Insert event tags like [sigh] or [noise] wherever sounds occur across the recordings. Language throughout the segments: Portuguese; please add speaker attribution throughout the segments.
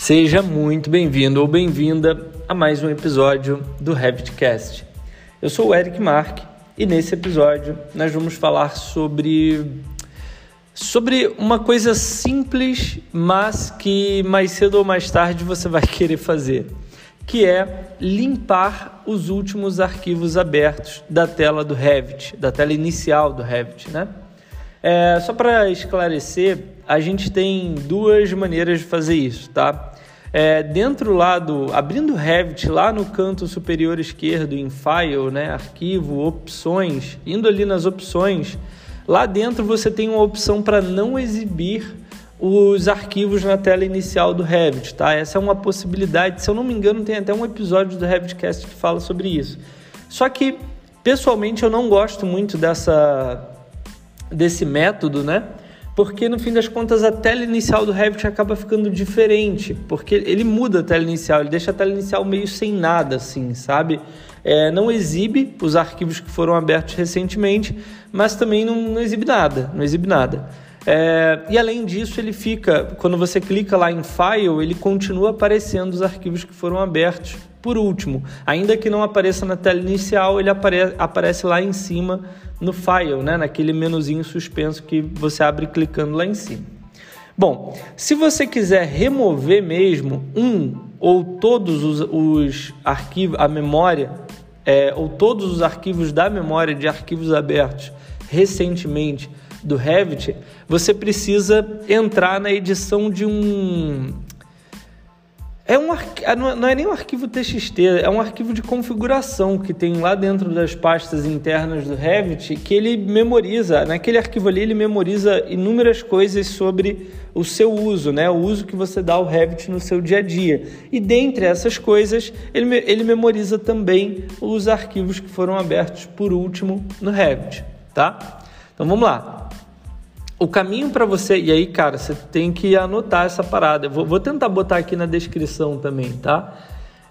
Speaker 1: Seja muito bem-vindo ou bem-vinda a mais um episódio do Revitcast. Eu sou o Eric Mark e nesse episódio nós vamos falar sobre sobre uma coisa simples, mas que mais cedo ou mais tarde você vai [laughs] querer fazer, que é limpar os últimos arquivos abertos da tela do Revit, da tela inicial do Revit, né? É, só para esclarecer, a gente tem duas maneiras de fazer isso, tá? É, dentro lá do, abrindo o Revit lá no canto superior esquerdo em File, né, arquivo, opções, indo ali nas opções, lá dentro você tem uma opção para não exibir os arquivos na tela inicial do Revit, tá? Essa é uma possibilidade, se eu não me engano, tem até um episódio do Revitcast que fala sobre isso. Só que pessoalmente eu não gosto muito dessa desse método, né? Porque no fim das contas a tela inicial do Revit acaba ficando diferente, porque ele muda a tela inicial, ele deixa a tela inicial meio sem nada, assim, sabe? É, não exibe os arquivos que foram abertos recentemente, mas também não, não exibe nada, não exibe nada. É, e além disso, ele fica, quando você clica lá em File, ele continua aparecendo os arquivos que foram abertos por último. Ainda que não apareça na tela inicial, ele apare aparece lá em cima no File, né? naquele menuzinho suspenso que você abre clicando lá em cima. Bom, se você quiser remover mesmo um ou todos os, os arquivos, a memória, é, ou todos os arquivos da memória de arquivos abertos recentemente do Revit, você precisa entrar na edição de um é um ah, não é nem um arquivo TXT, é um arquivo de configuração que tem lá dentro das pastas internas do Revit que ele memoriza, naquele arquivo ali ele memoriza inúmeras coisas sobre o seu uso, né? o uso que você dá ao Revit no seu dia a dia. E dentre essas coisas, ele, ele memoriza também os arquivos que foram abertos por último no Revit. Tá? Então vamos lá o caminho para você, e aí, cara, você tem que anotar essa parada. Eu vou, vou tentar botar aqui na descrição também, tá?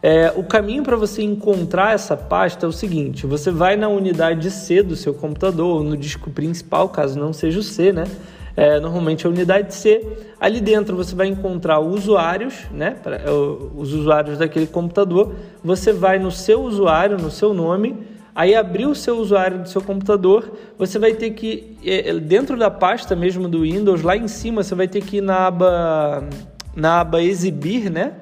Speaker 1: É, o caminho para você encontrar essa pasta é o seguinte: você vai na unidade C do seu computador, no disco principal, caso não seja o C, né? É, normalmente é a unidade C. Ali dentro você vai encontrar usuários, né? Pra, é, os usuários daquele computador. Você vai no seu usuário, no seu nome Aí abrir o seu usuário do seu computador, você vai ter que é, é, dentro da pasta mesmo do Windows, lá em cima você vai ter que ir na aba na aba exibir, né?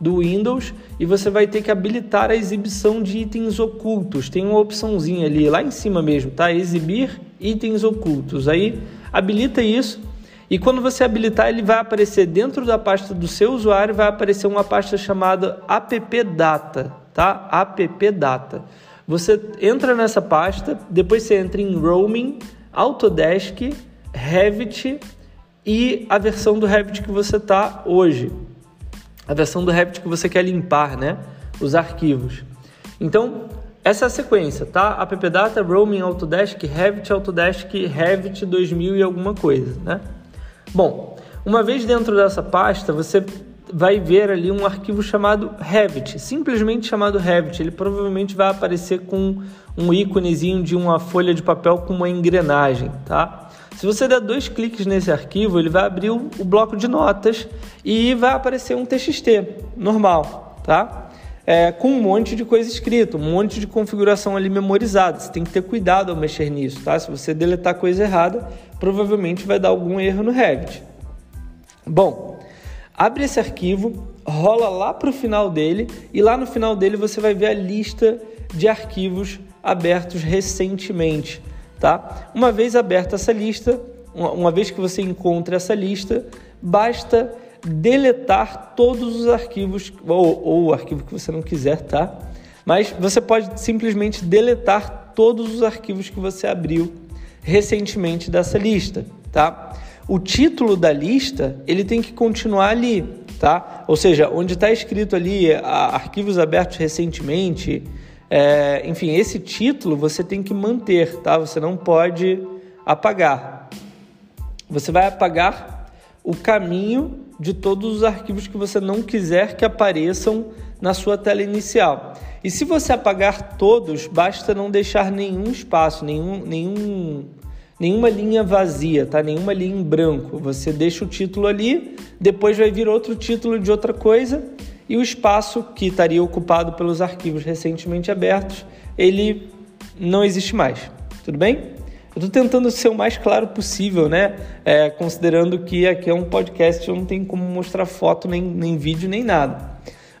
Speaker 1: do Windows e você vai ter que habilitar a exibição de itens ocultos. Tem uma opçãozinha ali lá em cima mesmo, tá? Exibir itens ocultos. Aí habilita isso e quando você habilitar, ele vai aparecer dentro da pasta do seu usuário, vai aparecer uma pasta chamada appdata, tá? appdata. Você entra nessa pasta, depois você entra em Roaming, Autodesk, Revit e a versão do Revit que você está hoje. A versão do Revit que você quer limpar, né? Os arquivos. Então, essa é a sequência, tá? AppData, Roaming, Autodesk, Revit, Autodesk, Revit 2000 e alguma coisa, né? Bom, uma vez dentro dessa pasta, você vai ver ali um arquivo chamado Revit, simplesmente chamado Revit. Ele provavelmente vai aparecer com um íconezinho de uma folha de papel com uma engrenagem, tá? Se você der dois cliques nesse arquivo, ele vai abrir o, bloco de notas e vai aparecer um TXT normal, tá? É, com um monte de coisa escrita, um monte de configuração ali memorizada. Você tem que ter cuidado ao mexer nisso, tá? Se você deletar coisa errada, provavelmente vai dar algum erro no Revit. Bom, Abre esse arquivo, rola lá para o final dele e lá no final dele você vai ver a lista de arquivos abertos recentemente, tá? Uma vez aberta essa lista, uma vez que você encontra essa lista, basta deletar todos os arquivos ou, ou o arquivo que você não quiser, tá? Mas você pode simplesmente deletar todos os arquivos que você abriu recentemente dessa lista, tá? O título da lista ele tem que continuar ali, tá? Ou seja, onde está escrito ali arquivos abertos recentemente, é, enfim, esse título você tem que manter, tá? Você não pode apagar. Você vai apagar o caminho de todos os arquivos que você não quiser que apareçam na sua tela inicial. E se você apagar todos, basta não deixar nenhum espaço, nenhum, nenhum nenhuma linha vazia, tá? Nenhuma linha em branco. Você deixa o título ali, depois vai vir outro título de outra coisa e o espaço que estaria ocupado pelos arquivos recentemente abertos, ele não existe mais. Tudo bem? Eu estou tentando ser o mais claro possível, né? É, considerando que aqui é um podcast, eu não tenho como mostrar foto, nem, nem vídeo, nem nada.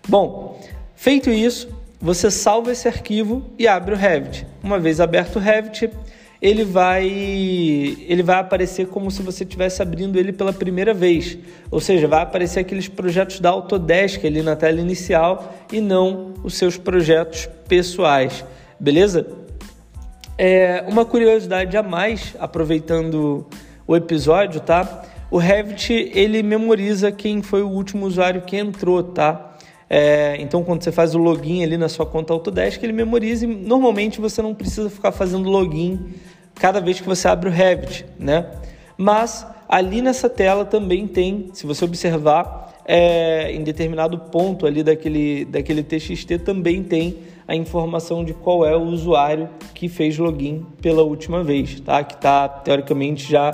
Speaker 1: Bom, feito isso, você salva esse arquivo e abre o Revit. Uma vez aberto o Revit, ele vai ele vai aparecer como se você estivesse abrindo ele pela primeira vez. Ou seja, vai aparecer aqueles projetos da Autodesk ali na tela inicial e não os seus projetos pessoais. Beleza? É, uma curiosidade a mais, aproveitando o episódio, tá? O Revit ele memoriza quem foi o último usuário que entrou, tá? É, então, quando você faz o login ali na sua conta Autodesk, ele memoriza e normalmente você não precisa ficar fazendo login cada vez que você abre o Revit, né? Mas ali nessa tela também tem, se você observar, é, em determinado ponto ali daquele, daquele TXT também tem a informação de qual é o usuário que fez login pela última vez, tá? Que está teoricamente já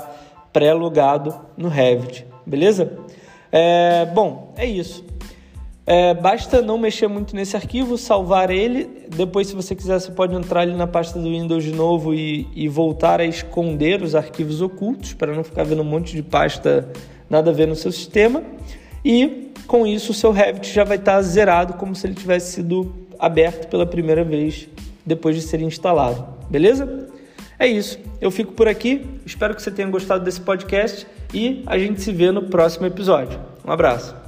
Speaker 1: pré-logado no Revit, beleza? É, bom, é isso. É, basta não mexer muito nesse arquivo, salvar ele. Depois, se você quiser, você pode entrar ali na pasta do Windows de novo e, e voltar a esconder os arquivos ocultos para não ficar vendo um monte de pasta nada a ver no seu sistema. E com isso, o seu Revit já vai estar zerado como se ele tivesse sido aberto pela primeira vez depois de ser instalado. Beleza? É isso. Eu fico por aqui. Espero que você tenha gostado desse podcast e a gente se vê no próximo episódio. Um abraço.